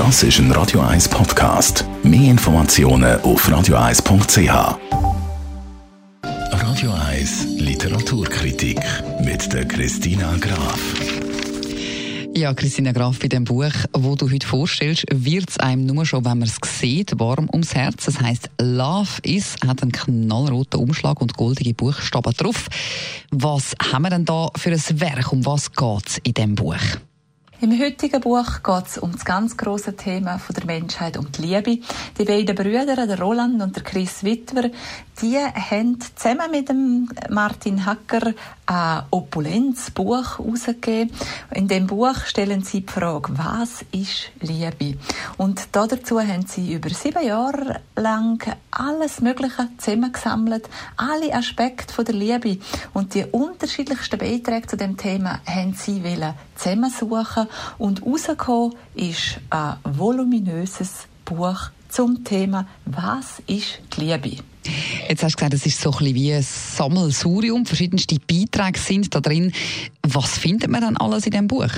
Das ist ein Radio 1 Podcast. Mehr Informationen auf radio1.ch. Radio 1 Literaturkritik mit der Christina Graf. Ja, Christina Graf, bei dem Buch, wo du heute vorstellst, wird es einem nur schon, wenn man es sieht, warm ums Herz. Das heißt, Love is hat einen knallroten Umschlag und goldige Buchstaben drauf. Was haben wir denn da für ein Werk? Um was geht es in dem Buch? Im heutigen Buch geht es um das ganz große Thema der Menschheit, um die Liebe. Die beiden Brüder, der Roland und der Chris Wittwer, die haben zusammen mit dem Martin Hacker ein Opulenzbuch herausgegeben. In dem Buch stellen sie die Frage, was ist Liebe? Und dazu haben sie über sieben Jahre lang alles Mögliche zusammengesammelt, alle Aspekte der Liebe und die unterschiedlichsten Beiträge zu dem Thema haben sie zusammensuchen und rausgekommen ist ein voluminöses Buch zum Thema «Was ist die Liebe?». Jetzt hast du gesagt, es ist so ein bisschen wie ein Sammelsurium. Verschiedenste Beiträge sind da drin. Was findet man dann alles in dem Buch?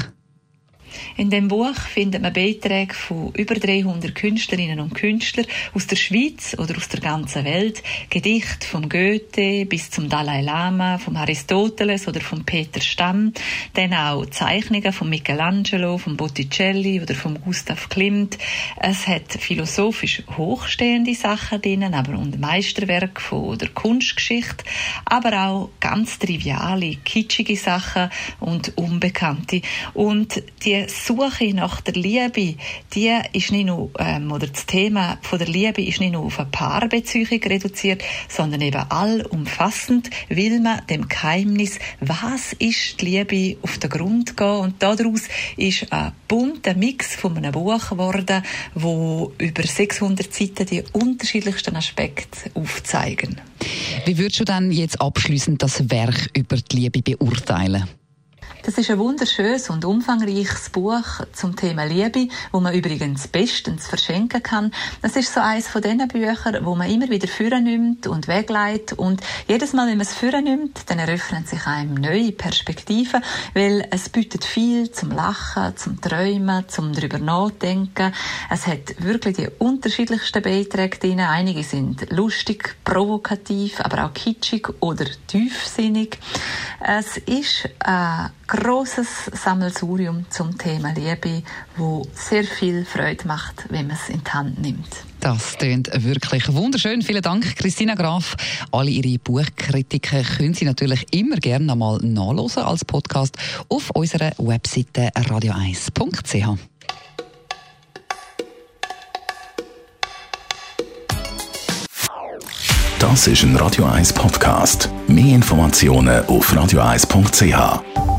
In dem Buch findet man Beiträge von über 300 Künstlerinnen und Künstlern aus der Schweiz oder aus der ganzen Welt. Gedichte vom Goethe bis zum Dalai Lama, vom Aristoteles oder vom Peter Stamm. Dann auch Zeichnungen von Michelangelo, von Botticelli oder von Gustav Klimt. Es hat philosophisch hochstehende Sachen drin, aber und Meisterwerk von der Kunstgeschichte, aber auch ganz triviale, kitschige Sachen und unbekannte. Und die Suche nach der Liebe, die ist nicht nur, ähm, oder das Thema von der Liebe ist nicht nur auf eine Paarbeziehung reduziert, sondern eben allumfassend, will man dem Geheimnis, was ist die Liebe, auf den Grund gehen und daraus ist ein bunter Mix von einem Buch geworden, wo über 600 Seiten die unterschiedlichsten Aspekte aufzeigen. Wie würdest du dann jetzt abschließend das Werk über die Liebe beurteilen? Das ist ein wunderschönes und umfangreiches Buch zum Thema Liebe, wo man übrigens bestens verschenken kann. Das ist so eines von diesen Büchern, wo man immer wieder führen nimmt und wegleitet und jedes Mal, wenn man es führen nimmt, dann eröffnen sich einem neue Perspektiven, weil es bietet viel zum Lachen, zum Träumen, zum darüber nachdenken. Es hat wirklich die unterschiedlichsten Beiträge drin. Einige sind lustig, provokativ, aber auch kitschig oder tiefsinnig. Es ist ein großes Sammelsurium zum Thema Liebe, wo sehr viel Freude macht, wenn man es in die Hand nimmt. Das klingt wirklich wunderschön. Vielen Dank, Christina Graf. Alle Ihre Buchkritiken können Sie natürlich immer gerne einmal nachlesen als Podcast auf unserer Webseite radio1.ch. Das ist ein Radio 1 Podcast. Mehr Informationen auf radio1.ch.